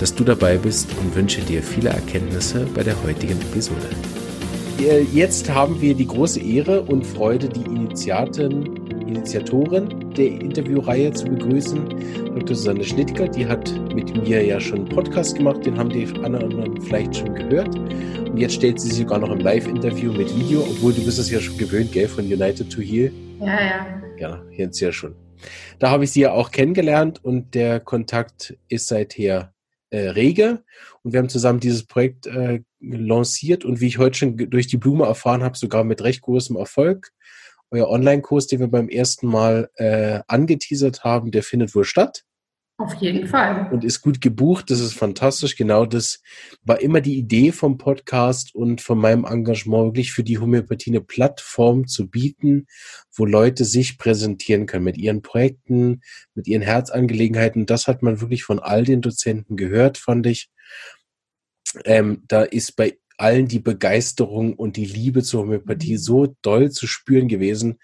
dass du dabei bist und wünsche dir viele Erkenntnisse bei der heutigen Episode. Jetzt haben wir die große Ehre und Freude, die Initiaten, Initiatorin der Interviewreihe zu begrüßen, Dr. Susanne Schnittger. Die hat mit mir ja schon einen Podcast gemacht, den haben die anderen vielleicht schon gehört. Und jetzt stellt sie sich sogar noch im Live-Interview mit Video, obwohl du bist es ja schon gewöhnt, gell, von United to Heal. Ja, ja. Ja, jetzt ja schon. Da habe ich sie ja auch kennengelernt und der Kontakt ist seither äh, rege. Und wir haben zusammen dieses Projekt äh, lanciert und wie ich heute schon durch die Blume erfahren habe, sogar mit recht großem Erfolg. Euer Online-Kurs, den wir beim ersten Mal äh, angeteasert haben, der findet wohl statt. Auf jeden Fall. Und ist gut gebucht. Das ist fantastisch. Genau das war immer die Idee vom Podcast und von meinem Engagement, wirklich für die Homöopathie eine Plattform zu bieten, wo Leute sich präsentieren können mit ihren Projekten, mit ihren Herzangelegenheiten. Das hat man wirklich von all den Dozenten gehört, fand ich. Ähm, da ist bei allen die Begeisterung und die Liebe zur Homöopathie mhm. so doll zu spüren gewesen.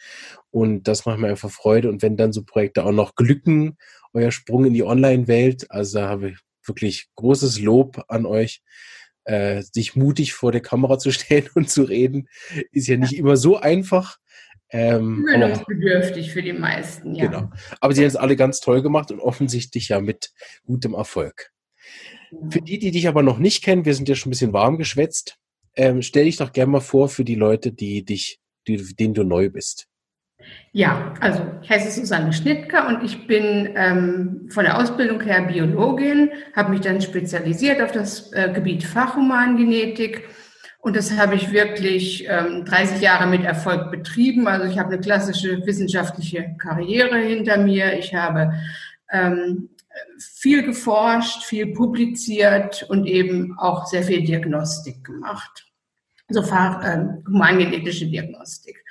Und das macht mir einfach Freude. Und wenn dann so Projekte auch noch glücken euer Sprung in die Online-Welt. Also da habe ich wirklich großes Lob an euch. Äh, sich mutig vor der Kamera zu stellen und zu reden, ist ja nicht immer so einfach. Ähm, Gewöhnungsbedürftig für die meisten, ja. Genau. Aber sie haben es alle ganz toll gemacht und offensichtlich ja mit gutem Erfolg. Ja. Für die, die dich aber noch nicht kennen, wir sind ja schon ein bisschen warm geschwätzt, ähm, stell dich doch gerne mal vor für die Leute, die dich, die, denen du neu bist. Ja, also ich heiße Susanne Schnittker und ich bin ähm, von der Ausbildung her Biologin, habe mich dann spezialisiert auf das äh, Gebiet Fachhumangenetik und das habe ich wirklich ähm, 30 Jahre mit Erfolg betrieben. Also ich habe eine klassische wissenschaftliche Karriere hinter mir. Ich habe ähm, viel geforscht, viel publiziert und eben auch sehr viel Diagnostik gemacht. Also Fach, äh, humangenetische Diagnostik.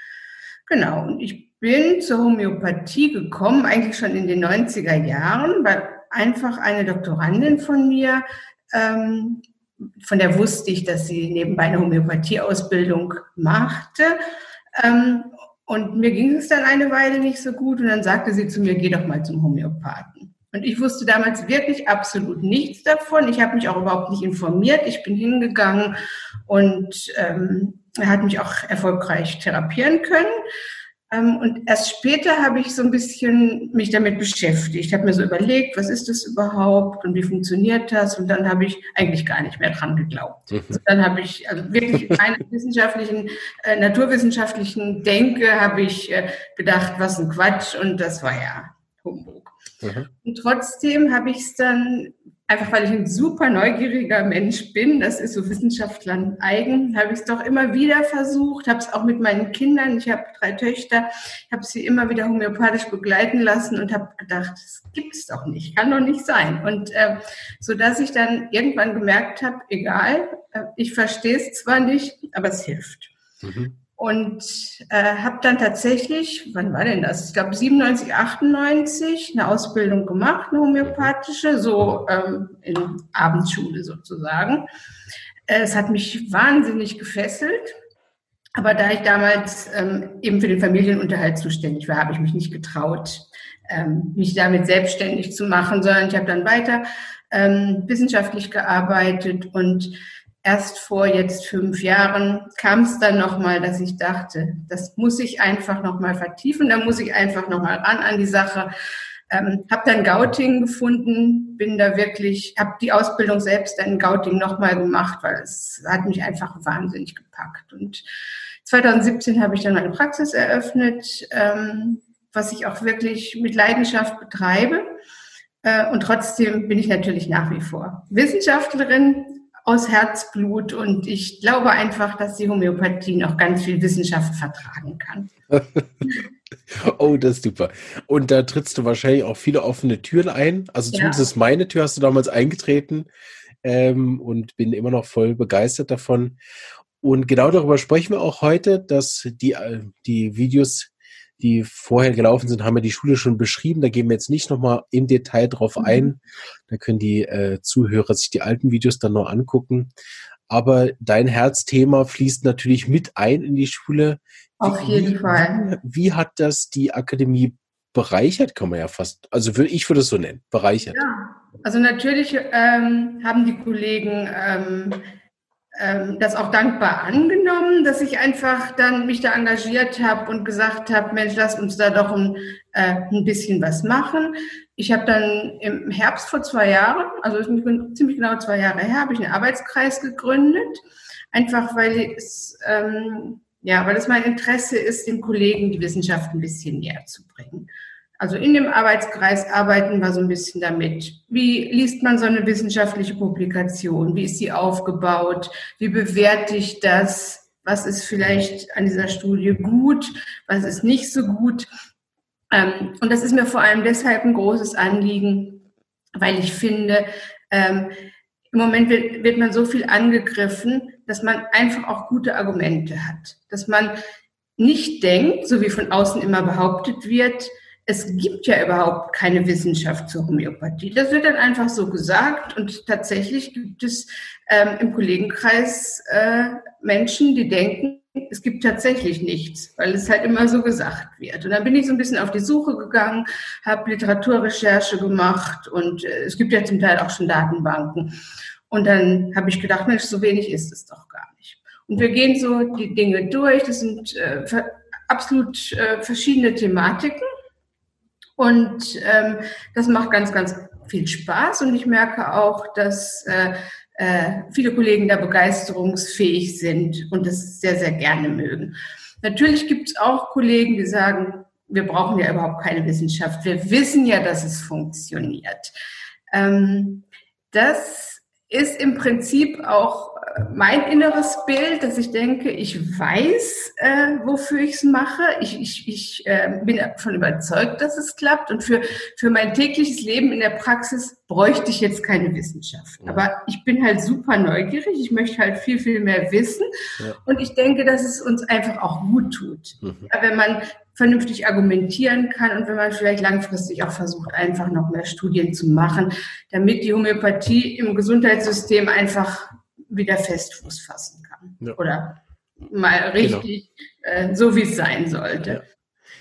Genau, und ich bin zur Homöopathie gekommen, eigentlich schon in den 90er Jahren, weil einfach eine Doktorandin von mir, ähm, von der wusste ich, dass sie nebenbei eine Homöopathieausbildung machte. Ähm, und mir ging es dann eine Weile nicht so gut und dann sagte sie zu mir, geh doch mal zum Homöopathen. Und ich wusste damals wirklich absolut nichts davon. Ich habe mich auch überhaupt nicht informiert. Ich bin hingegangen und ähm, er hat mich auch erfolgreich therapieren können. Ähm, und erst später habe ich so ein bisschen mich damit beschäftigt. Ich habe mir so überlegt, was ist das überhaupt und wie funktioniert das? Und dann habe ich eigentlich gar nicht mehr dran geglaubt. Also dann habe ich, also wirklich in meiner wissenschaftlichen, äh, naturwissenschaftlichen Denke habe ich äh, gedacht, was ein Quatsch. Und das war ja Humbug. Mhm. Und trotzdem habe ich es dann einfach weil ich ein super neugieriger Mensch bin, das ist so Wissenschaftlern eigen, habe ich es doch immer wieder versucht, habe es auch mit meinen Kindern, ich habe drei Töchter, habe sie immer wieder homöopathisch begleiten lassen und habe gedacht, das gibt es doch nicht, kann doch nicht sein. Und äh, so dass ich dann irgendwann gemerkt habe, egal, äh, ich verstehe es zwar nicht, aber es hilft. Mhm und äh, habe dann tatsächlich, wann war denn das? Ich glaube 97, 98 eine Ausbildung gemacht, eine homöopathische, so ähm, in Abendschule sozusagen. Äh, es hat mich wahnsinnig gefesselt. Aber da ich damals ähm, eben für den Familienunterhalt zuständig war, habe ich mich nicht getraut, ähm, mich damit selbstständig zu machen, sondern ich habe dann weiter ähm, wissenschaftlich gearbeitet und erst vor jetzt fünf Jahren kam es dann nochmal, dass ich dachte, das muss ich einfach nochmal vertiefen, da muss ich einfach nochmal ran an die Sache. Ähm, habe dann Gauting gefunden, bin da wirklich, habe die Ausbildung selbst dann in Gauting nochmal gemacht, weil es hat mich einfach wahnsinnig gepackt. Und 2017 habe ich dann meine Praxis eröffnet, ähm, was ich auch wirklich mit Leidenschaft betreibe. Äh, und trotzdem bin ich natürlich nach wie vor Wissenschaftlerin, aus Herzblut und ich glaube einfach, dass die Homöopathie noch ganz viel Wissenschaft vertragen kann. oh, das ist super. Und da trittst du wahrscheinlich auch viele offene Türen ein. Also zumindest ja. meine Tür hast du damals eingetreten ähm, und bin immer noch voll begeistert davon. Und genau darüber sprechen wir auch heute, dass die, äh, die Videos, die vorher gelaufen sind, haben wir die Schule schon beschrieben. Da gehen wir jetzt nicht nochmal im Detail drauf mhm. ein. Da können die äh, Zuhörer sich die alten Videos dann noch angucken. Aber dein Herzthema fließt natürlich mit ein in die Schule. Auf jeden wie, Fall. Wie, wie hat das die Akademie bereichert, kann man ja fast, also ich würde es so nennen, bereichert. Ja, also natürlich ähm, haben die Kollegen ähm, ähm, das auch dankbar angenommen, dass ich einfach dann mich da engagiert habe und gesagt habe, Mensch, lass uns da doch ein, äh, ein bisschen was machen. Ich habe dann im Herbst vor zwei Jahren, also ziemlich genau zwei Jahre her, habe ich einen Arbeitskreis gegründet, einfach weil es ähm, ja, weil es mein Interesse ist, den Kollegen die Wissenschaft ein bisschen näher zu bringen. Also in dem Arbeitskreis arbeiten wir so ein bisschen damit. Wie liest man so eine wissenschaftliche Publikation? Wie ist sie aufgebaut? Wie bewerte ich das? Was ist vielleicht an dieser Studie gut? Was ist nicht so gut? Ähm, und das ist mir vor allem deshalb ein großes Anliegen, weil ich finde, ähm, im Moment wird, wird man so viel angegriffen, dass man einfach auch gute Argumente hat. Dass man nicht denkt, so wie von außen immer behauptet wird, es gibt ja überhaupt keine Wissenschaft zur Homöopathie. Das wird dann einfach so gesagt und tatsächlich gibt es ähm, im Kollegenkreis äh, Menschen, die denken, es gibt tatsächlich nichts, weil es halt immer so gesagt wird. Und dann bin ich so ein bisschen auf die Suche gegangen, habe Literaturrecherche gemacht und äh, es gibt ja zum Teil auch schon Datenbanken. Und dann habe ich gedacht, Mensch, so wenig ist es doch gar nicht. Und wir gehen so die Dinge durch. Das sind äh, absolut äh, verschiedene Thematiken. Und ähm, das macht ganz, ganz viel Spaß. Und ich merke auch, dass äh, äh, viele Kollegen da begeisterungsfähig sind und das sehr, sehr gerne mögen. Natürlich gibt es auch Kollegen, die sagen, wir brauchen ja überhaupt keine Wissenschaft. Wir wissen ja, dass es funktioniert. Ähm, das ist im Prinzip auch mein inneres Bild, dass ich denke, ich weiß, äh, wofür ich es mache. Ich, ich, ich äh, bin davon überzeugt, dass es klappt. Und für, für mein tägliches Leben in der Praxis bräuchte ich jetzt keine Wissenschaft. Aber ich bin halt super neugierig. Ich möchte halt viel, viel mehr wissen. Ja. Und ich denke, dass es uns einfach auch gut tut. Mhm. Ja, wenn man vernünftig argumentieren kann und wenn man vielleicht langfristig auch versucht, einfach noch mehr Studien zu machen, damit die Homöopathie im Gesundheitssystem einfach wieder fest Fuß fassen kann. Ja. Oder mal richtig genau. äh, so, wie es sein sollte. Ja.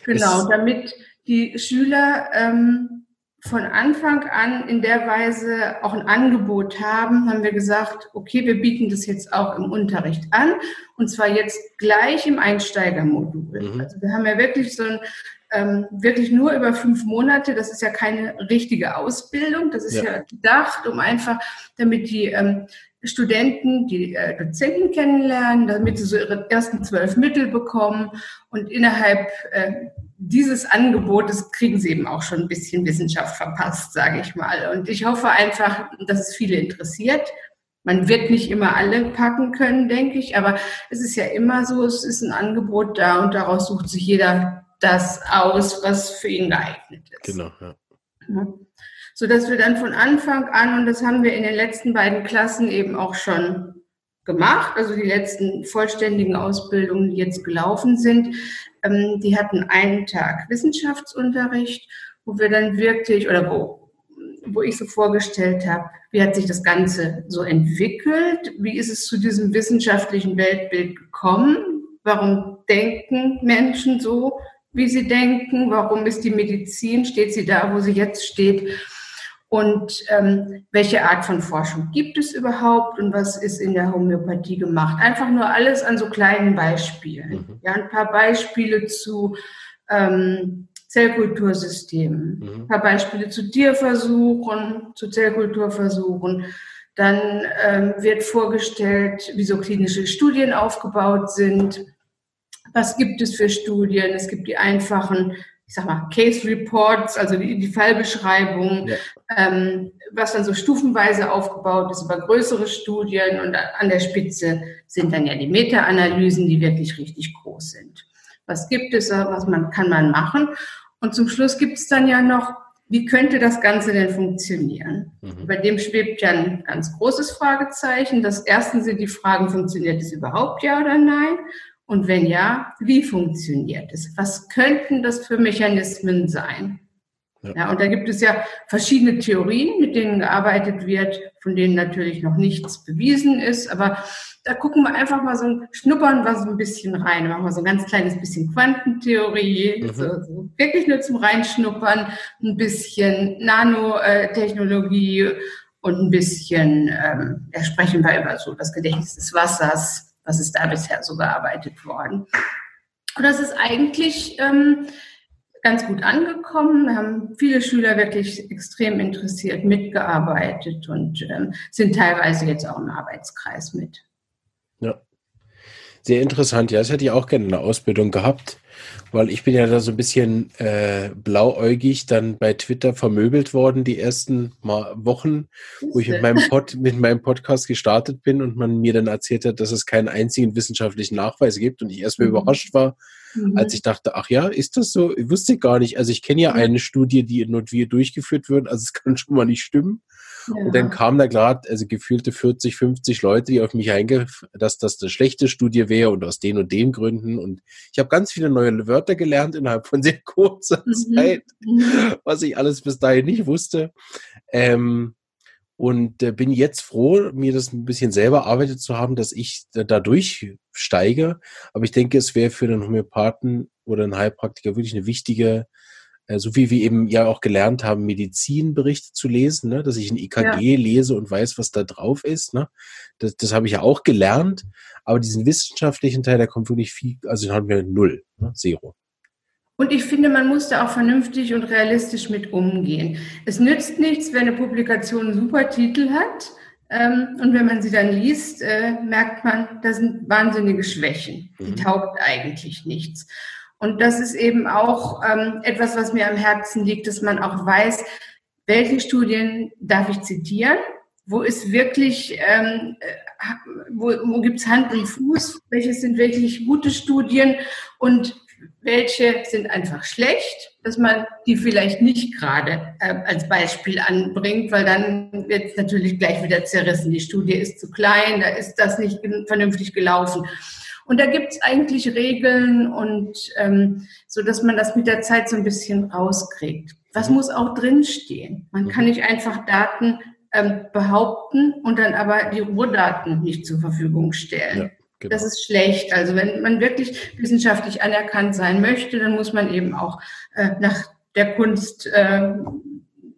Genau, damit die Schüler ähm, von Anfang an in der Weise auch ein Angebot haben, haben wir gesagt, okay, wir bieten das jetzt auch im Unterricht an und zwar jetzt gleich im Einsteigermodul. Mhm. Also wir haben ja wirklich so ein ähm, wirklich nur über fünf Monate. Das ist ja keine richtige Ausbildung. Das ist ja, ja gedacht, um einfach, damit die ähm, Studenten die äh, Dozenten kennenlernen, damit sie so ihre ersten zwölf Mittel bekommen. Und innerhalb äh, dieses Angebotes kriegen sie eben auch schon ein bisschen Wissenschaft verpasst, sage ich mal. Und ich hoffe einfach, dass es viele interessiert. Man wird nicht immer alle packen können, denke ich, aber es ist ja immer so, es ist ein Angebot da und daraus sucht sich jeder das aus, was für ihn geeignet ist. Genau, ja. ja so dass wir dann von Anfang an, und das haben wir in den letzten beiden Klassen eben auch schon gemacht, also die letzten vollständigen Ausbildungen, die jetzt gelaufen sind, ähm, die hatten einen Tag Wissenschaftsunterricht, wo wir dann wirklich, oder wo, wo ich so vorgestellt habe, wie hat sich das Ganze so entwickelt, wie ist es zu diesem wissenschaftlichen Weltbild gekommen, warum denken Menschen so, wie sie denken, warum ist die Medizin, steht sie da, wo sie jetzt steht und ähm, welche Art von Forschung gibt es überhaupt und was ist in der Homöopathie gemacht. Einfach nur alles an so kleinen Beispielen. Mhm. Ja, ein paar Beispiele zu ähm, Zellkultursystemen, mhm. ein paar Beispiele zu Tierversuchen, zu Zellkulturversuchen. Dann ähm, wird vorgestellt, wie so klinische Studien aufgebaut sind. Was gibt es für Studien? Es gibt die einfachen ich sag mal, Case Reports, also die, die Fallbeschreibung, ja. ähm, was dann so stufenweise aufgebaut ist über größere Studien und an der Spitze sind dann ja die Meta-Analysen, die wirklich richtig groß sind. Was gibt es, was man, kann man machen? Und zum Schluss gibt es dann ja noch wie könnte das Ganze denn funktionieren? Mhm. Bei dem schwebt ja ein ganz großes Fragezeichen. Das erste sind die Fragen, funktioniert es überhaupt ja oder nein? Und wenn ja, wie funktioniert es? Was könnten das für Mechanismen sein? Ja. ja. und da gibt es ja verschiedene Theorien, mit denen gearbeitet wird, von denen natürlich noch nichts bewiesen ist. Aber da gucken wir einfach mal so, schnuppern wir so ein bisschen rein. Machen wir so ein ganz kleines bisschen Quantentheorie, mhm. so, so wirklich nur zum Reinschnuppern, ein bisschen Nanotechnologie und ein bisschen, ähm, ja, sprechen wir über so das Gedächtnis des Wassers, was ist da bisher so gearbeitet worden. Und das ist eigentlich ähm, ganz gut angekommen. Wir haben viele Schüler wirklich extrem interessiert mitgearbeitet und ähm, sind teilweise jetzt auch im Arbeitskreis mit. Ja. Sehr interessant. Ja, das hätte ich auch gerne in der Ausbildung gehabt, weil ich bin ja da so ein bisschen äh, blauäugig dann bei Twitter vermöbelt worden die ersten Mal Wochen, wo ich mit meinem, Pod, mit meinem Podcast gestartet bin und man mir dann erzählt hat, dass es keinen einzigen wissenschaftlichen Nachweis gibt und ich erstmal mhm. überrascht war, mhm. als ich dachte, ach ja, ist das so? Ich wusste gar nicht. Also ich kenne ja eine Studie, die in Notwehr durchgeführt wird, also es kann schon mal nicht stimmen. Ja. Und dann kamen da gerade, also gefühlte 40, 50 Leute, die auf mich eingehen, dass das eine schlechte Studie wäre und aus den und den Gründen. Und ich habe ganz viele neue Wörter gelernt innerhalb von sehr kurzer mhm. Zeit, mhm. was ich alles bis dahin nicht wusste. Ähm, und äh, bin jetzt froh, mir das ein bisschen selber erarbeitet zu haben, dass ich da durchsteige. Aber ich denke, es wäre für den Homöopathen oder einen Heilpraktiker wirklich eine wichtige, so wie wir eben ja auch gelernt haben, Medizinberichte zu lesen, ne? dass ich ein IKG ja. lese und weiß, was da drauf ist. Ne? Das, das habe ich ja auch gelernt. Aber diesen wissenschaftlichen Teil, der kommt wirklich viel, also den haben wir null, ne? Zero. Und ich finde, man muss da auch vernünftig und realistisch mit umgehen. Es nützt nichts, wenn eine Publikation einen super Titel hat. Ähm, und wenn man sie dann liest, äh, merkt man, da sind wahnsinnige Schwächen. Die mhm. taugt eigentlich nichts. Und das ist eben auch ähm, etwas, was mir am Herzen liegt, dass man auch weiß, welche Studien darf ich zitieren? Wo ist wirklich, ähm, äh, wo, wo gibt es Hand und Fuß? Welche sind wirklich gute Studien? Und welche sind einfach schlecht, dass man die vielleicht nicht gerade äh, als Beispiel anbringt, weil dann wird es natürlich gleich wieder zerrissen. Die Studie ist zu klein, da ist das nicht vernünftig gelaufen. Und da gibt es eigentlich Regeln und ähm, so, dass man das mit der Zeit so ein bisschen rauskriegt. Was muss auch drinstehen? Man kann nicht einfach Daten ähm, behaupten und dann aber die Rohdaten nicht zur Verfügung stellen. Ja. Genau. Das ist schlecht. Also wenn man wirklich wissenschaftlich anerkannt sein möchte, dann muss man eben auch äh, nach der Kunst äh,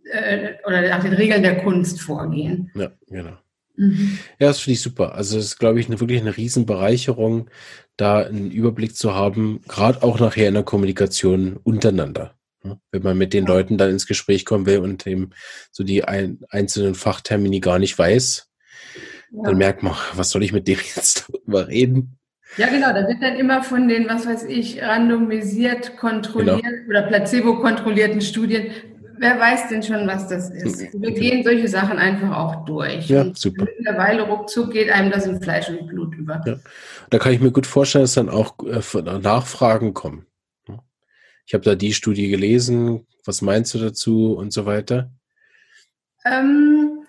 äh, oder nach den Regeln der Kunst vorgehen. Ja, genau. Mhm. Ja, das finde ich super. Also es ist, glaube ich, eine, wirklich eine Riesenbereicherung, da einen Überblick zu haben, gerade auch nachher in der Kommunikation untereinander. Wenn man mit den Leuten dann ins Gespräch kommen will und eben so die ein, einzelnen Fachtermini gar nicht weiß, dann merkt man, was soll ich mit dem jetzt darüber reden? Ja, genau, da wird dann immer von den, was weiß ich, randomisiert kontrolliert genau. oder placebo-kontrollierten Studien. Wer weiß denn schon, was das ist? Wir okay. gehen solche Sachen einfach auch durch. Ja, und super. Mittlerweile ruckzuck geht einem das in Fleisch und Blut über. Ja. Da kann ich mir gut vorstellen, dass dann auch äh, Nachfragen kommen. Ich habe da die Studie gelesen, was meinst du dazu und so weiter? Ähm,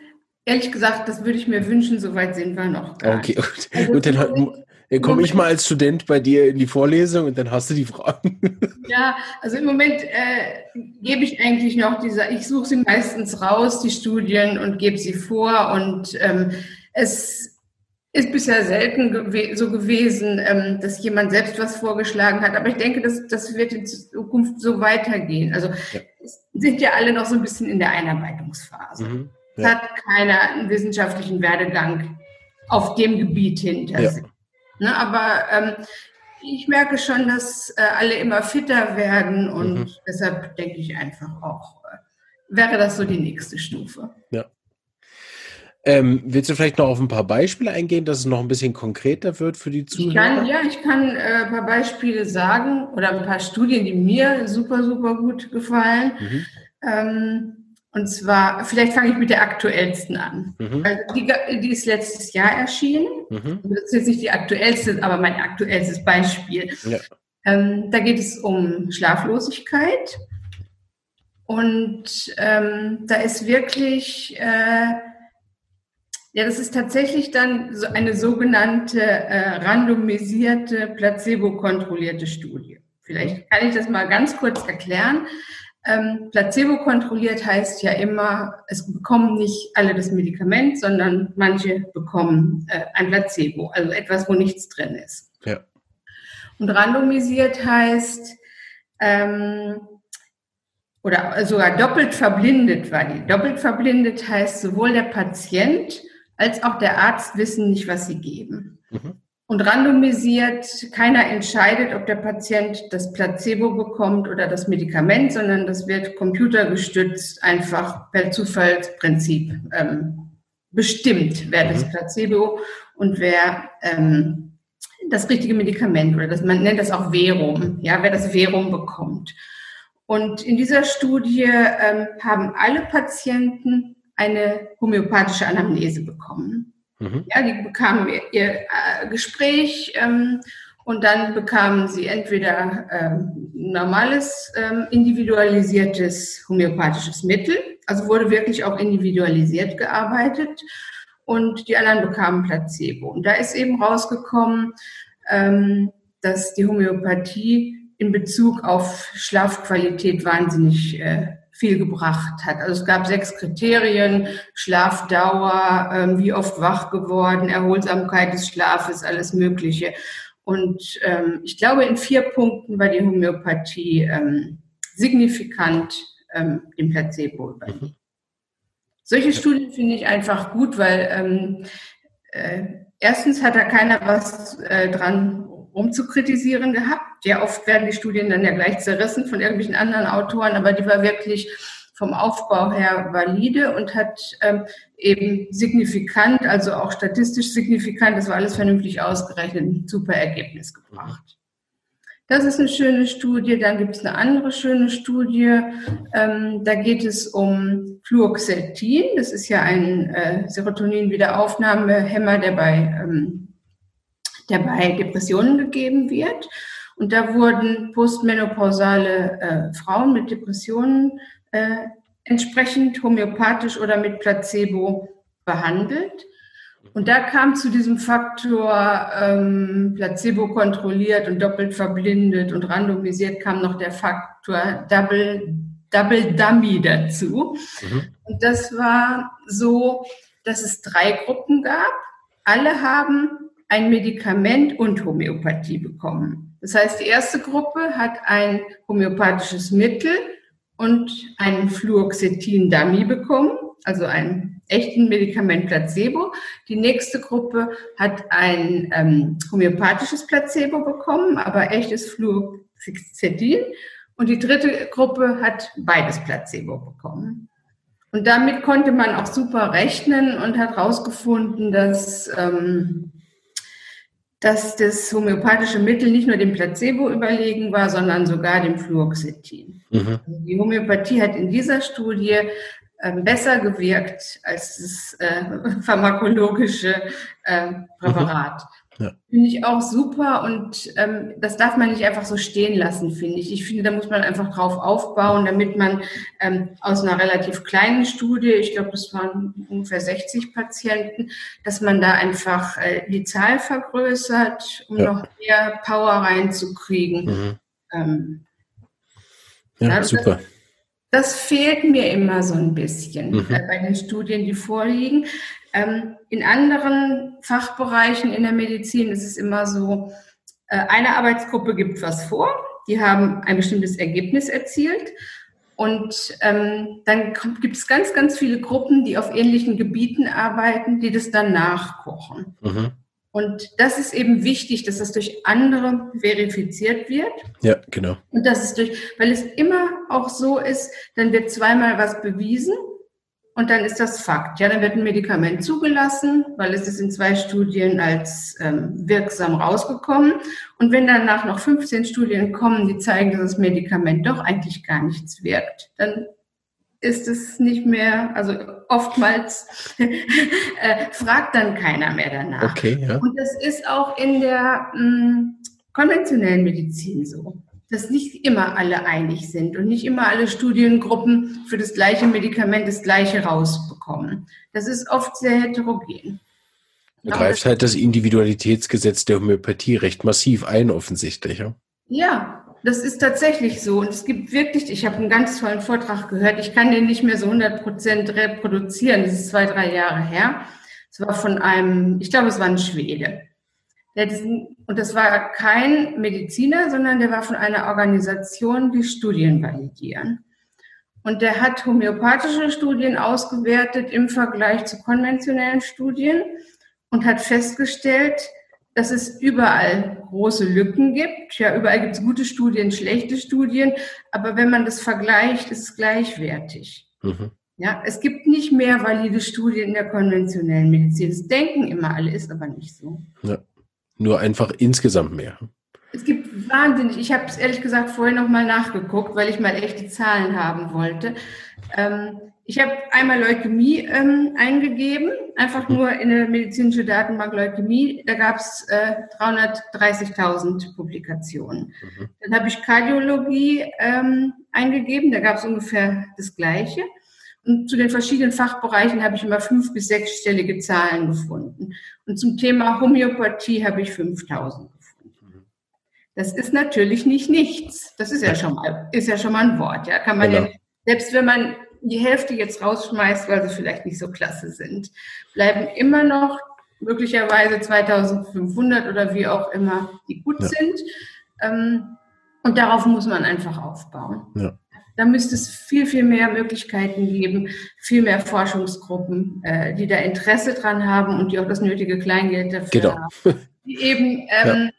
Ehrlich gesagt, das würde ich mir wünschen, soweit sind wir noch gar Okay, gut. Also, und dann, dann komme ich mal als Student bei dir in die Vorlesung und dann hast du die Fragen. Ja, also im Moment äh, gebe ich eigentlich noch diese, ich suche sie meistens raus, die Studien, und gebe sie vor. Und ähm, es ist bisher selten gew so gewesen, ähm, dass jemand selbst was vorgeschlagen hat. Aber ich denke, das, das wird in Zukunft so weitergehen. Also ja. sind ja alle noch so ein bisschen in der Einarbeitungsphase. Mhm. Es hat keiner einen wissenschaftlichen Werdegang auf dem Gebiet hinter ja. sich. Ne, aber ähm, ich merke schon, dass äh, alle immer fitter werden und mhm. deshalb denke ich einfach auch, äh, wäre das so die nächste Stufe. Ja. Ähm, willst du vielleicht noch auf ein paar Beispiele eingehen, dass es noch ein bisschen konkreter wird für die Zuhörer? Ich kann, ja, ich kann äh, ein paar Beispiele sagen oder ein paar Studien, die mir super, super gut gefallen. Mhm. Ähm, und zwar, vielleicht fange ich mit der aktuellsten an. Mhm. Also die, die, ist letztes Jahr erschienen. Mhm. Das ist jetzt nicht die aktuellste, aber mein aktuellstes Beispiel. Ja. Ähm, da geht es um Schlaflosigkeit. Und ähm, da ist wirklich, äh, ja, das ist tatsächlich dann so eine sogenannte äh, randomisierte, placebo-kontrollierte Studie. Vielleicht kann ich das mal ganz kurz erklären. Ähm, Placebo kontrolliert heißt ja immer, es bekommen nicht alle das Medikament, sondern manche bekommen äh, ein Placebo, also etwas, wo nichts drin ist. Ja. Und randomisiert heißt, ähm, oder sogar doppelt verblindet war die. Doppelt verblindet heißt, sowohl der Patient als auch der Arzt wissen nicht, was sie geben. Mhm und randomisiert. Keiner entscheidet, ob der Patient das Placebo bekommt oder das Medikament, sondern das wird computergestützt einfach per Zufallsprinzip ähm, bestimmt, wer mhm. das Placebo und wer ähm, das richtige Medikament oder das, man nennt das auch Verum, ja, wer das Verum bekommt. Und in dieser Studie ähm, haben alle Patienten eine homöopathische Anamnese bekommen. Mhm. Ja, die bekamen ihr, ihr äh, Gespräch ähm, und dann bekamen sie entweder ähm, normales, ähm, individualisiertes homöopathisches Mittel, also wurde wirklich auch individualisiert gearbeitet und die anderen bekamen Placebo. Und da ist eben rausgekommen, ähm, dass die Homöopathie in Bezug auf Schlafqualität wahnsinnig äh, viel gebracht hat. Also es gab sechs Kriterien, Schlafdauer, ähm, wie oft wach geworden, Erholsamkeit des Schlafes, alles Mögliche. Und ähm, ich glaube, in vier Punkten war die Homöopathie ähm, signifikant ähm, dem Placebo überlegen. Mhm. Solche Studien finde ich einfach gut, weil ähm, äh, erstens hat da keiner was äh, dran rumzukritisieren gehabt. Ja, oft werden die Studien dann ja gleich zerrissen von irgendwelchen anderen Autoren, aber die war wirklich vom Aufbau her valide und hat ähm, eben signifikant, also auch statistisch signifikant, das war alles vernünftig ausgerechnet, ein super Ergebnis gebracht. Das ist eine schöne Studie. Dann gibt es eine andere schöne Studie. Ähm, da geht es um Fluoxetin. Das ist ja ein äh, Serotonin-Wiederaufnahmehemmer, der bei ähm, der bei Depressionen gegeben wird. Und da wurden postmenopausale äh, Frauen mit Depressionen äh, entsprechend homöopathisch oder mit Placebo behandelt. Und da kam zu diesem Faktor ähm, Placebo kontrolliert und doppelt verblindet und randomisiert kam noch der Faktor Double, Double Dummy dazu. Mhm. Und das war so, dass es drei Gruppen gab. Alle haben ein Medikament und Homöopathie bekommen. Das heißt, die erste Gruppe hat ein homöopathisches Mittel und einen Fluoxetin-Dummy bekommen, also ein echten Medikament Placebo. Die nächste Gruppe hat ein ähm, homöopathisches Placebo bekommen, aber echtes Fluoxetin. Und die dritte Gruppe hat beides Placebo bekommen. Und damit konnte man auch super rechnen und hat herausgefunden, dass ähm, dass das homöopathische Mittel nicht nur dem Placebo überlegen war, sondern sogar dem Fluoxetin. Mhm. Also die Homöopathie hat in dieser Studie äh, besser gewirkt als das äh, pharmakologische äh, Präparat. Ja. Finde ich auch super und ähm, das darf man nicht einfach so stehen lassen, finde ich. Ich finde, da muss man einfach drauf aufbauen, damit man ähm, aus einer relativ kleinen Studie, ich glaube, das waren ungefähr 60 Patienten, dass man da einfach äh, die Zahl vergrößert, um ja. noch mehr Power reinzukriegen. Mhm. Ähm, ja, super. Das, das, fehlt mir immer so ein bisschen mhm. äh, bei den Studien, die vorliegen. Ähm, in anderen Fachbereichen in der Medizin ist es immer so, äh, eine Arbeitsgruppe gibt was vor, die haben ein bestimmtes Ergebnis erzielt und ähm, dann gibt es ganz, ganz viele Gruppen, die auf ähnlichen Gebieten arbeiten, die das dann nachkochen. Mhm. Und das ist eben wichtig, dass das durch andere verifiziert wird. Ja, genau. Und das ist durch, weil es immer auch so ist, dann wird zweimal was bewiesen und dann ist das Fakt. Ja, dann wird ein Medikament zugelassen, weil es ist in zwei Studien als ähm, wirksam rausgekommen. Und wenn danach noch 15 Studien kommen, die zeigen, dass das Medikament doch eigentlich gar nichts wirkt, dann ist es nicht mehr, also oftmals äh, fragt dann keiner mehr danach. Okay, ja. Und das ist auch in der mh, mm, konventionellen Medizin so. Dass nicht immer alle einig sind und nicht immer alle Studiengruppen für das gleiche Medikament das gleiche rausbekommen. Das ist oft sehr heterogen. Da greift halt das Individualitätsgesetz der Homöopathie recht massiv ein, offensichtlich. Ja, ja das ist tatsächlich so. Und es gibt wirklich, ich habe einen ganz tollen Vortrag gehört, ich kann den nicht mehr so 100 Prozent reproduzieren, das ist zwei, drei Jahre her. Es war von einem, ich glaube, es war ein Schwede. Diesen, und das war kein Mediziner, sondern der war von einer Organisation, die Studien validieren. Und der hat homöopathische Studien ausgewertet im Vergleich zu konventionellen Studien und hat festgestellt, dass es überall große Lücken gibt. Ja, überall gibt es gute Studien, schlechte Studien, aber wenn man das vergleicht, ist es gleichwertig. Mhm. Ja, es gibt nicht mehr valide Studien in der konventionellen Medizin. Das denken immer alle, ist aber nicht so. Ja, nur einfach insgesamt mehr. Es gibt wahnsinnig, ich habe es ehrlich gesagt vorher nochmal nachgeguckt, weil ich mal echte Zahlen haben wollte. Ähm, ich habe einmal Leukämie ähm, eingegeben, einfach nur in eine medizinische Datenbank Leukämie. Da gab es äh, 330.000 Publikationen. Mhm. Dann habe ich Kardiologie ähm, eingegeben, da gab es ungefähr das Gleiche. Und zu den verschiedenen Fachbereichen habe ich immer fünf- bis sechsstellige Zahlen gefunden. Und zum Thema Homöopathie habe ich 5000 gefunden. Das ist natürlich nicht nichts. Das ist ja schon mal, ist ja schon mal ein Wort. Ja, kann man genau. ja, selbst wenn man die Hälfte jetzt rausschmeißt, weil sie vielleicht nicht so klasse sind, bleiben immer noch möglicherweise 2500 oder wie auch immer, die gut ja. sind. Ähm, und darauf muss man einfach aufbauen. Ja. Da müsste es viel, viel mehr Möglichkeiten geben, viel mehr Forschungsgruppen, äh, die da Interesse dran haben und die auch das nötige Kleingeld dafür genau. haben. Die eben ähm, ja.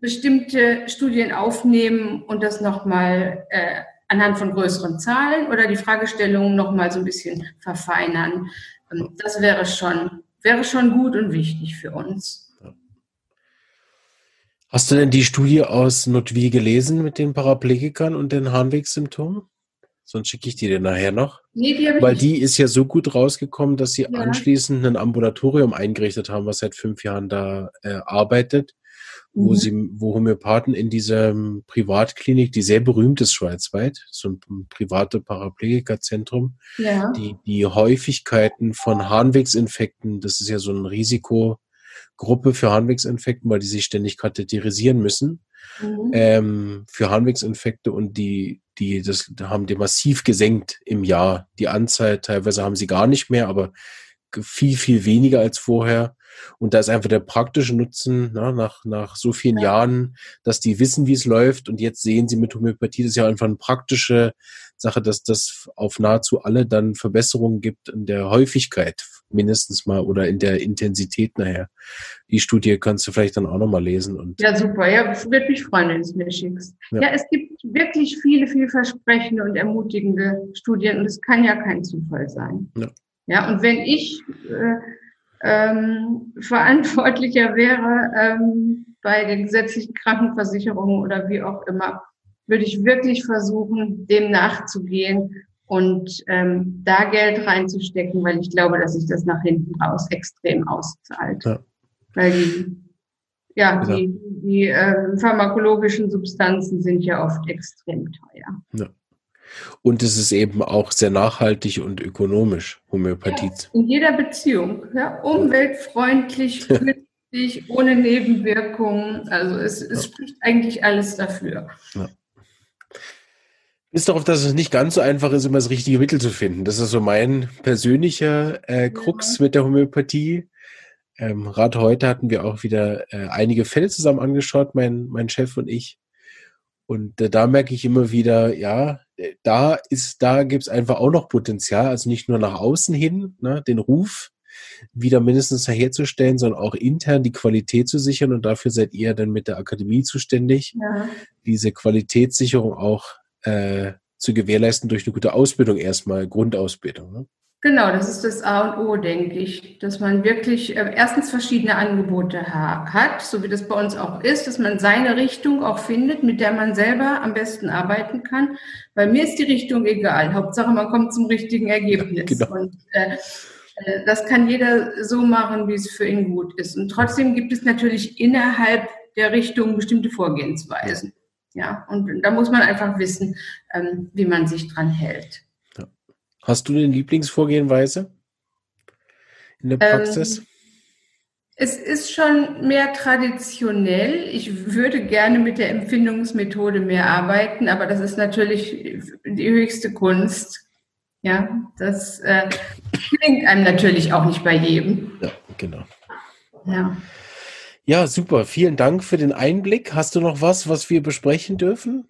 bestimmte Studien aufnehmen und das nochmal äh, anhand von größeren Zahlen oder die Fragestellungen noch mal so ein bisschen verfeinern. Ähm, das wäre schon, wäre schon gut und wichtig für uns. Hast du denn die Studie aus Notwi gelesen mit den Paraplegikern und den Harnwegsymptomen? Sonst schicke ich die dir nachher noch. Nee, die Weil nicht. die ist ja so gut rausgekommen, dass sie ja. anschließend ein Ambulatorium eingerichtet haben, was seit fünf Jahren da äh, arbeitet wo mhm. sie, wo Homöopathen in dieser Privatklinik, die sehr berühmt ist schweizweit, so ein private Paraplegikerzentrum, ja. die, die Häufigkeiten von Harnwegsinfekten, das ist ja so ein Risikogruppe für Harnwegsinfekten, weil die sich ständig katheterisieren müssen, mhm. ähm, für Harnwegsinfekte und die, die, das haben die massiv gesenkt im Jahr. Die Anzahl, teilweise haben sie gar nicht mehr, aber viel, viel weniger als vorher. Und da ist einfach der praktische Nutzen na, nach, nach so vielen ja. Jahren, dass die wissen, wie es läuft. Und jetzt sehen sie mit Homöopathie, das ist ja einfach eine praktische Sache, dass das auf nahezu alle dann Verbesserungen gibt in der Häufigkeit mindestens mal oder in der Intensität nachher. Die Studie kannst du vielleicht dann auch nochmal lesen. Und ja, super. Ja, würde mich freuen, wenn du es mir schickst. Ja. ja, es gibt wirklich viele, vielversprechende und ermutigende Studien und es kann ja kein Zufall sein. Ja. Ja, und wenn ich äh, ähm, Verantwortlicher wäre ähm, bei den gesetzlichen Krankenversicherungen oder wie auch immer, würde ich wirklich versuchen, dem nachzugehen und ähm, da Geld reinzustecken, weil ich glaube, dass sich das nach hinten raus extrem auszahlt. Ja. Weil die, ja, ja. die, die äh, pharmakologischen Substanzen sind ja oft extrem teuer. Ja. Und es ist eben auch sehr nachhaltig und ökonomisch, Homöopathie. Ja, in jeder Beziehung. Ja, umweltfreundlich, günstig, ohne Nebenwirkungen. Also es, es ja. spricht eigentlich alles dafür. Ja. Ist darauf, dass es nicht ganz so einfach ist, immer das richtige Mittel zu finden. Das ist so mein persönlicher äh, Krux mit der Homöopathie. Ähm, Gerade heute hatten wir auch wieder äh, einige Fälle zusammen angeschaut, mein, mein Chef und ich. Und äh, da merke ich immer wieder, ja, da ist, da gibt's einfach auch noch Potenzial, also nicht nur nach außen hin, ne, den Ruf wieder mindestens herzustellen, sondern auch intern die Qualität zu sichern. Und dafür seid ihr dann mit der Akademie zuständig, ja. diese Qualitätssicherung auch äh, zu gewährleisten durch eine gute Ausbildung erstmal, Grundausbildung. Ne? Genau, das ist das A und O, denke ich, dass man wirklich äh, erstens verschiedene Angebote ha hat, so wie das bei uns auch ist, dass man seine Richtung auch findet, mit der man selber am besten arbeiten kann. Bei mir ist die Richtung egal. Hauptsache, man kommt zum richtigen Ergebnis. Genau. Und äh, äh, das kann jeder so machen, wie es für ihn gut ist. Und trotzdem gibt es natürlich innerhalb der Richtung bestimmte Vorgehensweisen. Ja, und da muss man einfach wissen, ähm, wie man sich dran hält. Hast du eine Lieblingsvorgehenweise in der Praxis? Ähm, es ist schon mehr traditionell. Ich würde gerne mit der Empfindungsmethode mehr arbeiten, aber das ist natürlich die höchste Kunst. Ja, das äh, klingt einem natürlich auch nicht bei jedem. Ja, genau. Ja. Ja, super. Vielen Dank für den Einblick. Hast du noch was, was wir besprechen dürfen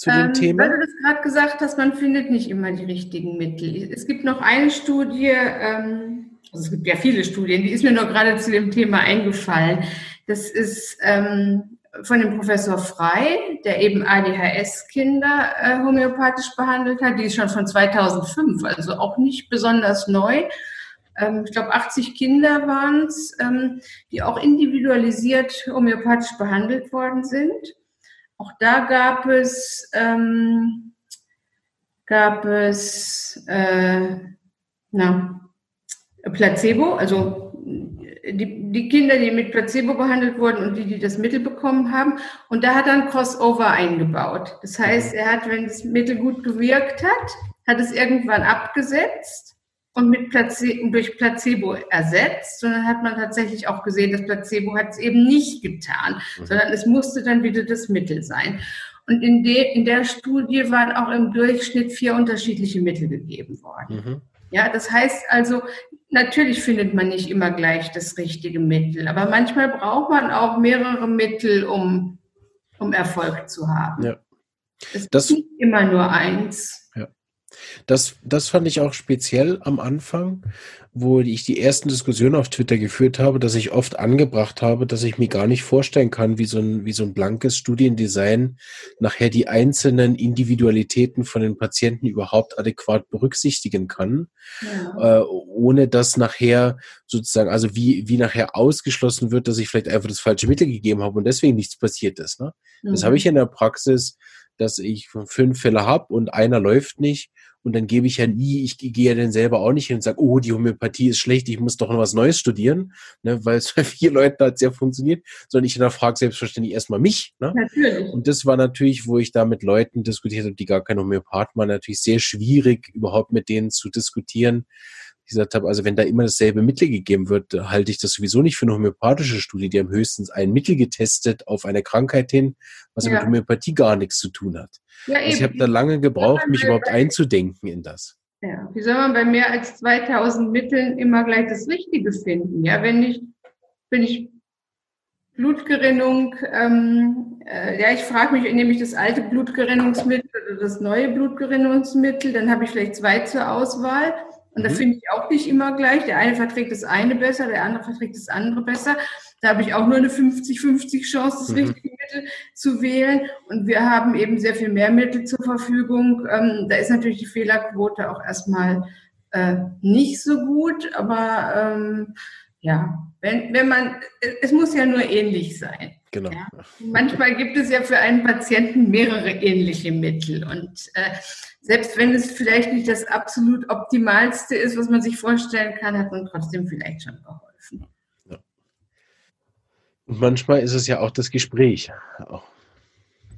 zu dem ähm, Thema? Weil du das gerade gesagt hast, man findet nicht immer die richtigen Mittel. Es gibt noch eine Studie, ähm, also es gibt ja viele Studien, die ist mir nur gerade zu dem Thema eingefallen. Das ist ähm, von dem Professor Frei, der eben ADHS-Kinder äh, homöopathisch behandelt hat. Die ist schon von 2005, also auch nicht besonders neu. Ähm, ich glaube, 80 Kinder waren es, ähm, die auch individualisiert homöopathisch behandelt worden sind. Auch da gab es, ähm, gab es äh, na, Placebo, also die, die Kinder, die mit Placebo behandelt wurden und die, die das Mittel bekommen haben. Und da hat er ein Crossover eingebaut. Das heißt, er hat, wenn das Mittel gut gewirkt hat, hat es irgendwann abgesetzt und mit Placebo, durch Placebo ersetzt, sondern hat man tatsächlich auch gesehen, das Placebo hat es eben nicht getan, mhm. sondern es musste dann wieder das Mittel sein. Und in, de, in der Studie waren auch im Durchschnitt vier unterschiedliche Mittel gegeben worden. Mhm. Ja, das heißt also, natürlich findet man nicht immer gleich das richtige Mittel, aber manchmal braucht man auch mehrere Mittel, um, um Erfolg zu haben. Ja. Es das, ist nicht immer nur eins. Das, das fand ich auch speziell am Anfang, wo ich die ersten Diskussionen auf Twitter geführt habe, dass ich oft angebracht habe, dass ich mir gar nicht vorstellen kann, wie so ein, wie so ein blankes Studiendesign nachher die einzelnen Individualitäten von den Patienten überhaupt adäquat berücksichtigen kann, ja. äh, ohne dass nachher sozusagen, also wie, wie nachher ausgeschlossen wird, dass ich vielleicht einfach das falsche Mittel gegeben habe und deswegen nichts passiert ist. Ne? Mhm. Das habe ich in der Praxis, dass ich fünf Fälle habe und einer läuft nicht und dann gebe ich ja nie, ich gehe ja dann selber auch nicht hin und sage, oh, die Homöopathie ist schlecht, ich muss doch noch was Neues studieren, ne, weil es bei vier Leuten hat sehr funktioniert, sondern ich hinterfrage selbstverständlich erstmal mich. Ne? Natürlich. Und das war natürlich, wo ich da mit Leuten diskutiert habe, die gar keine Homöopathen waren, natürlich sehr schwierig, überhaupt mit denen zu diskutieren, gesagt habe, also wenn da immer dasselbe Mittel gegeben wird, halte ich das sowieso nicht für eine homöopathische Studie. Die haben höchstens ein Mittel getestet auf eine Krankheit hin, was ja. mit Homöopathie gar nichts zu tun hat. Ja, also ich habe da lange gebraucht, mich überhaupt einzudenken in das. Ja, wie soll man bei mehr als 2000 Mitteln immer gleich das Richtige finden? Ja, wenn ich, wenn ich Blutgerinnung, ähm, äh, ja, ich frage mich, nehme ich das alte Blutgerinnungsmittel oder das neue Blutgerinnungsmittel, dann habe ich vielleicht zwei zur Auswahl. Und da mhm. finde ich auch nicht immer gleich. Der eine verträgt das eine besser, der andere verträgt das andere besser. Da habe ich auch nur eine 50-50 Chance, das mhm. richtige Mittel zu wählen. Und wir haben eben sehr viel mehr Mittel zur Verfügung. Ähm, da ist natürlich die Fehlerquote auch erstmal äh, nicht so gut. Aber ähm, ja, wenn, wenn man, es muss ja nur ähnlich sein. Genau. Ja? Manchmal gibt es ja für einen Patienten mehrere ähnliche Mittel. Und äh, selbst wenn es vielleicht nicht das absolut optimalste ist, was man sich vorstellen kann, hat man trotzdem vielleicht schon geholfen. Ja. Und manchmal ist es ja auch das Gespräch.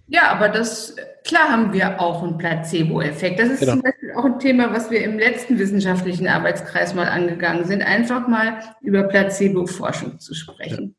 Ja, aber das, klar haben wir auch einen Placebo-Effekt. Das ist genau. zum Beispiel auch ein Thema, was wir im letzten wissenschaftlichen Arbeitskreis mal angegangen sind, einfach mal über Placebo-Forschung zu sprechen.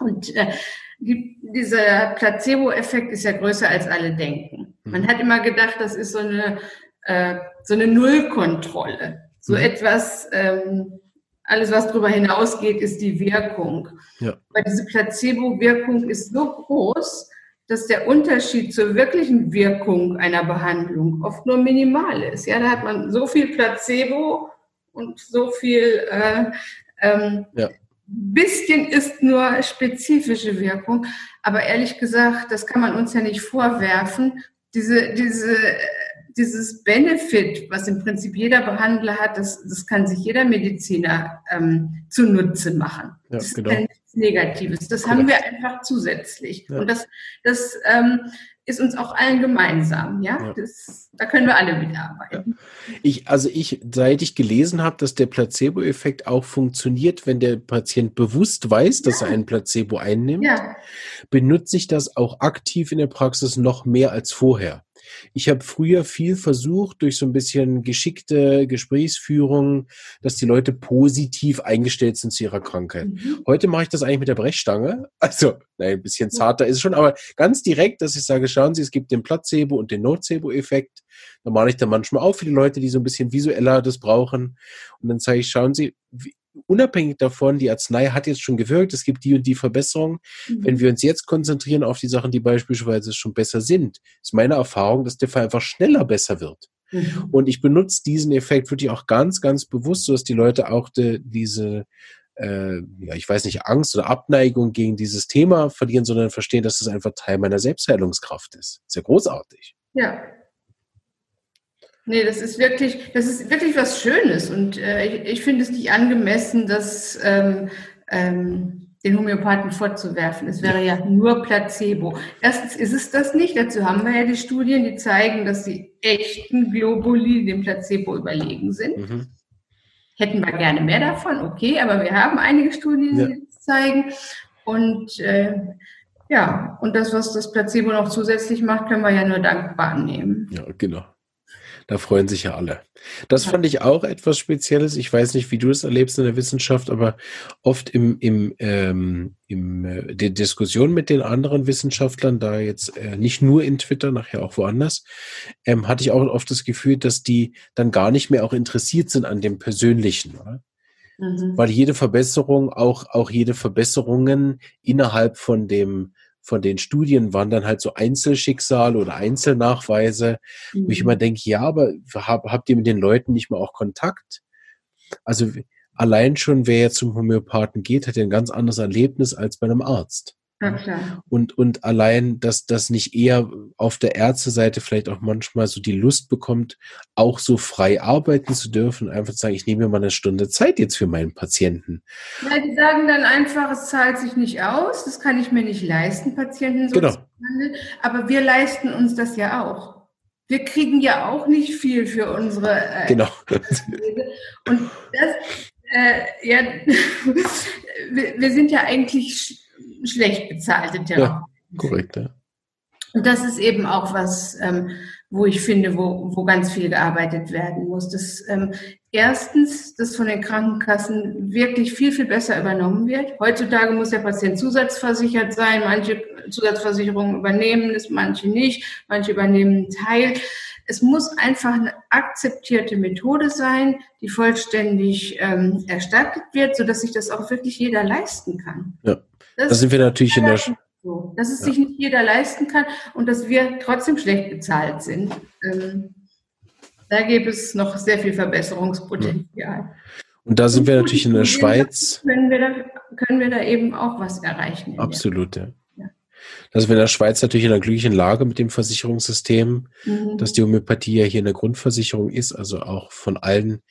Ja. Und äh, die, dieser Placebo-Effekt ist ja größer als alle denken. Man mhm. hat immer gedacht, das ist so eine, äh, so eine Nullkontrolle. So mhm. etwas, ähm, alles, was darüber hinausgeht, ist die Wirkung. Ja. Weil diese Placebo-Wirkung ist so groß, dass der Unterschied zur wirklichen Wirkung einer Behandlung oft nur minimal ist. Ja, da hat man so viel Placebo und so viel äh, ähm, ja bisschen ist nur spezifische Wirkung. Aber ehrlich gesagt, das kann man uns ja nicht vorwerfen. Diese, diese, dieses Benefit, was im Prinzip jeder Behandler hat, das, das kann sich jeder Mediziner ähm, zunutze machen. Ja, das genau. ist nichts Negatives. Das Korrekt. haben wir einfach zusätzlich. Ja. Und das, das ähm, ist uns auch allen gemeinsam. Ja, ja. Das, da können wir alle mitarbeiten. Ja. Ich, also ich, seit ich gelesen habe, dass der Placebo-Effekt auch funktioniert, wenn der Patient bewusst weiß, dass ja. er ein Placebo einnimmt, benutze ich das auch aktiv in der Praxis noch mehr als vorher. Ich habe früher viel versucht, durch so ein bisschen geschickte Gesprächsführung, dass die Leute positiv eingestellt sind zu ihrer Krankheit. Mhm. Heute mache ich das eigentlich mit der Brechstange. Also, nein, ein bisschen zarter ist es schon, aber ganz direkt, dass ich sage, schauen Sie, es gibt den Placebo- und den Nocebo-Effekt. Da mache ich dann manchmal auch für die Leute, die so ein bisschen visueller das brauchen. Und dann sage ich, schauen Sie, unabhängig davon, die Arznei hat jetzt schon gewirkt, es gibt die und die Verbesserung. Mhm. Wenn wir uns jetzt konzentrieren auf die Sachen, die beispielsweise schon besser sind, ist meine Erfahrung, dass der Fall einfach schneller besser wird. Mhm. Und ich benutze diesen Effekt wirklich auch ganz, ganz bewusst, sodass die Leute auch de, diese, äh, ja, ich weiß nicht, Angst oder Abneigung gegen dieses Thema verlieren, sondern verstehen, dass es das einfach Teil meiner Selbstheilungskraft ist. Sehr großartig. Ja, Nee, das ist wirklich, das ist wirklich was Schönes und äh, ich, ich finde es nicht angemessen, das ähm, ähm, den Homöopathen vorzuwerfen. Es wäre ja nur Placebo. Erstens ist es das nicht. Dazu haben wir ja die Studien, die zeigen, dass die echten Globuli dem Placebo überlegen sind. Mhm. Hätten wir gerne mehr davon, okay, aber wir haben einige Studien, ja. die das zeigen. Und äh, ja, und das, was das Placebo noch zusätzlich macht, können wir ja nur dankbar annehmen. Ja, genau. Da freuen sich ja alle. Das fand ich auch etwas Spezielles. Ich weiß nicht, wie du es erlebst in der Wissenschaft, aber oft im, im, ähm, im äh, der Diskussion mit den anderen Wissenschaftlern, da jetzt äh, nicht nur in Twitter, nachher auch woanders, ähm, hatte ich auch oft das Gefühl, dass die dann gar nicht mehr auch interessiert sind an dem Persönlichen. Oder? Mhm. Weil jede Verbesserung, auch, auch jede Verbesserungen innerhalb von dem von den Studien waren dann halt so Einzelschicksale oder Einzelnachweise, mhm. wo ich mhm. immer denke, ja, aber hab, habt ihr mit den Leuten nicht mal auch Kontakt? Also allein schon, wer jetzt zum Homöopathen geht, hat ja ein ganz anderes Erlebnis als bei einem Arzt. Ja, und, und allein, dass das nicht eher auf der Ärzteseite vielleicht auch manchmal so die Lust bekommt, auch so frei arbeiten zu dürfen, einfach zu sagen, ich nehme mir mal eine Stunde Zeit jetzt für meinen Patienten. Ja, die sagen dann einfach, es zahlt sich nicht aus, das kann ich mir nicht leisten, Patienten so genau. zu behandeln, aber wir leisten uns das ja auch. Wir kriegen ja auch nicht viel für unsere. Äh, genau. Und das, äh, ja, wir, wir sind ja eigentlich schlecht bezahlte Therapeuten. Ja, korrekt, ja. Und das ist eben auch was, ähm, wo ich finde, wo, wo ganz viel gearbeitet werden muss. Dass ähm, erstens, dass von den Krankenkassen wirklich viel, viel besser übernommen wird. Heutzutage muss der Patient zusatzversichert sein. Manche Zusatzversicherungen übernehmen es, manche nicht. Manche übernehmen einen Teil. Es muss einfach eine akzeptierte Methode sein, die vollständig ähm, erstattet wird, sodass sich das auch wirklich jeder leisten kann. Ja. Das da sind wir natürlich in der. So, dass es ja. sich nicht jeder leisten kann und dass wir trotzdem schlecht bezahlt sind. Ähm, da gäbe es noch sehr viel Verbesserungspotenzial. Und da sind wir natürlich in der Schweiz. Können wir, da, können wir da eben auch was erreichen. Absolut, ja. ja. Da sind wir in der Schweiz natürlich in einer glücklichen Lage mit dem Versicherungssystem, mhm. dass die Homöopathie ja hier eine Grundversicherung ist, also auch von allen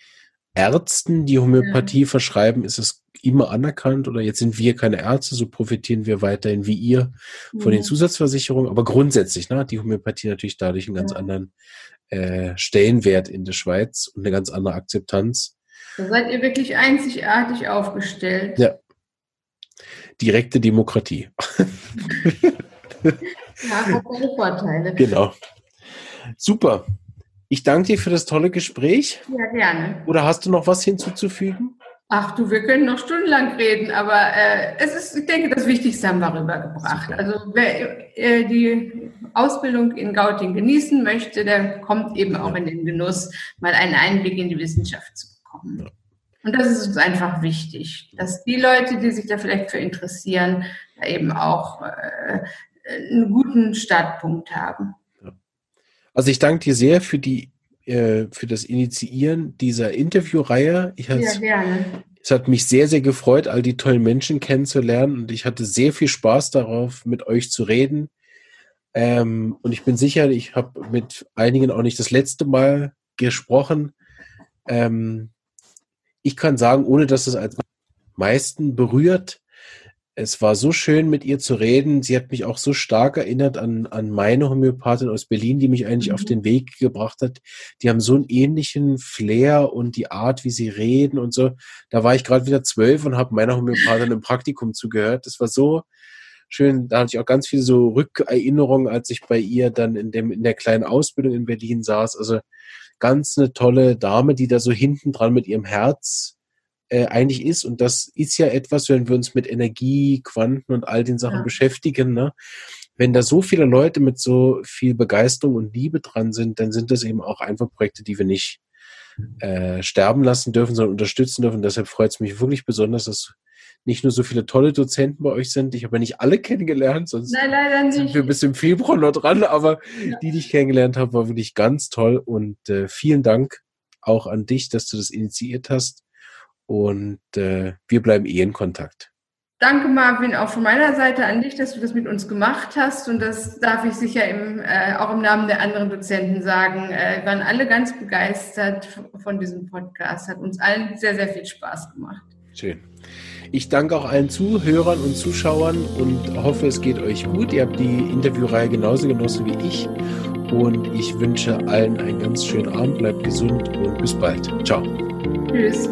Ärzten, die Homöopathie ja. verschreiben, ist es immer anerkannt oder jetzt sind wir keine Ärzte, so profitieren wir weiterhin wie ihr von ja. den Zusatzversicherungen. Aber grundsätzlich, ne, hat die Homöopathie natürlich dadurch einen ganz ja. anderen äh, Stellenwert in der Schweiz und eine ganz andere Akzeptanz. Da seid ihr wirklich einzigartig aufgestellt. Ja. Direkte Demokratie. ja, hat seine Vorteile. Genau. Super. Ich danke dir für das tolle Gespräch. Ja, gerne. Oder hast du noch was hinzuzufügen? Ach du, wir können noch stundenlang reden, aber äh, es ist, ich denke, das Wichtigste haben wir rübergebracht. Super. Also wer äh, die Ausbildung in Gauting genießen möchte, der kommt eben auch in den Genuss, mal einen Einblick in die Wissenschaft zu bekommen. Ja. Und das ist uns einfach wichtig, dass die Leute, die sich da vielleicht für interessieren, da eben auch äh, einen guten Startpunkt haben. Also ich danke dir sehr für die äh, für das Initiieren dieser Interviewreihe. Ich ja, gerne. Es hat mich sehr, sehr gefreut, all die tollen Menschen kennenzulernen und ich hatte sehr viel Spaß darauf, mit euch zu reden. Ähm, und ich bin sicher, ich habe mit einigen auch nicht das letzte Mal gesprochen. Ähm, ich kann sagen, ohne dass es als meisten berührt, Es war so schön, mit ihr zu reden. Sie hat mich auch so stark erinnert an, an meine Homöopathin aus Berlin, die mich eigentlich mhm. auf den Weg gebracht hat. Die haben so einen ähnlichen Flair und die Art, wie sie reden und so. Da war ich gerade wieder zwölf und habe meiner Homöopathin im Praktikum zugehört. Das war so schön. Da hatte ich auch ganz viele so Rückerinnerungen, als ich bei ihr dann in, dem, in der kleinen Ausbildung in Berlin saß. Also ganz eine tolle Dame, die da so hinten dran mit ihrem Herz äh, eigentlich ist. Und das ist ja etwas, wenn wir uns mit Energie, Quanten und all den Sachen ja. beschäftigen. Ne? Wenn da so viele Leute mit so viel Begeisterung und Liebe dran sind, dann sind das eben auch einfach Projekte, die wir nicht äh, sterben lassen dürfen, sondern unterstützen dürfen. Deshalb freut es mich wirklich besonders, dass nicht nur so viele tolle Dozenten bei euch sind. Ich habe ja nicht alle kennengelernt, sonst Nein, sind wir bis im Februar noch dran, aber ja. die, die ich kennengelernt habe, war wirklich ganz toll und äh, vielen Dank auch an dich, dass du das initiiert hast und äh, wir bleiben eh in Kontakt. Danke, Marvin, auch von meiner Seite an dich, dass du das mit uns gemacht hast. Und das darf ich sicher im, äh, auch im Namen der anderen Dozenten sagen. Äh, wir waren alle ganz begeistert von diesem Podcast. Hat uns allen sehr, sehr viel Spaß gemacht. Schön. Ich danke auch allen Zuhörern und Zuschauern und hoffe, es geht euch gut. Ihr habt die Interviewreihe genauso genossen wie ich. Und ich wünsche allen einen ganz schönen Abend. Bleibt gesund und bis bald. Ciao. Tschüss.